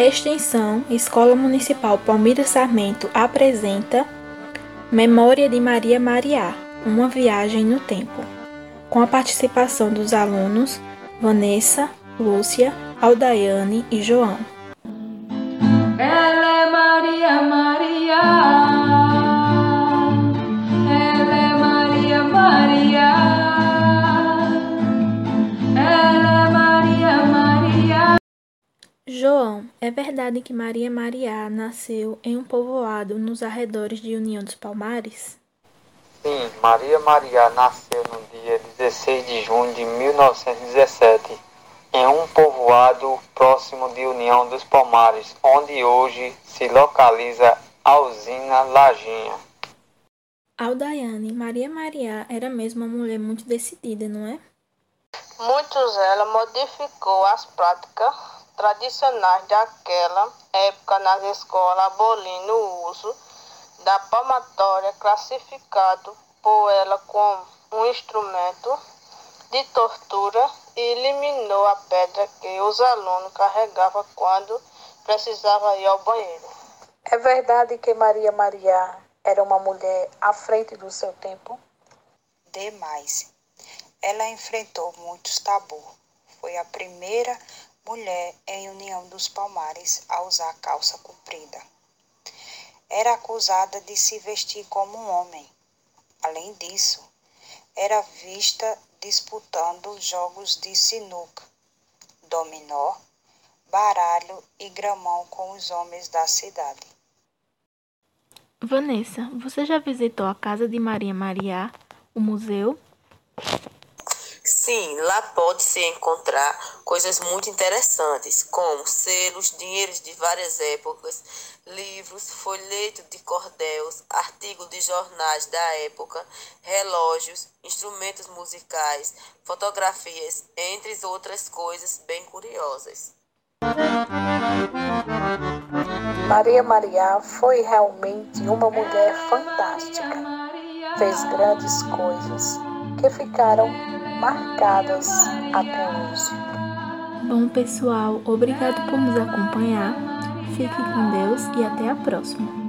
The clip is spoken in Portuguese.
Extensão Escola Municipal Palmira Sarmento apresenta Memória de Maria Mariá, uma viagem no tempo, com a participação dos alunos Vanessa, Lúcia, Aldaiane e João. Ela é Maria. João, é verdade que Maria Mariá nasceu em um povoado nos arredores de União dos Palmares? Sim, Maria Mariá nasceu no dia 16 de junho de 1917 em um povoado próximo de União dos Palmares, onde hoje se localiza a usina Lajinha. Aldaiane, Maria Mariá era mesmo uma mulher muito decidida, não é? Muitos ela modificou as práticas tradicionais daquela época nas escolas, abolindo o uso da palmatória, classificado por ela como um instrumento de tortura e eliminou a pedra que os alunos carregavam quando precisavam ir ao banheiro. É verdade que Maria Maria era uma mulher à frente do seu tempo? Demais. Ela enfrentou muitos tabus. Foi a primeira mulher em União dos Palmares a usar calça comprida. Era acusada de se vestir como um homem. Além disso, era vista disputando jogos de sinuca, dominó, baralho e gramão com os homens da cidade. Vanessa, você já visitou a casa de Maria Mariá, o museu? Sim, lá pode-se encontrar coisas muito interessantes, como selos, dinheiros de várias épocas, livros, folheto de cordéis, artigos de jornais da época, relógios, instrumentos musicais, fotografias, entre outras coisas bem curiosas. Maria Maria foi realmente uma mulher fantástica. Fez grandes coisas que ficaram marcadas até hoje. Bom, pessoal, obrigado por nos acompanhar. Fique com Deus e até a próxima.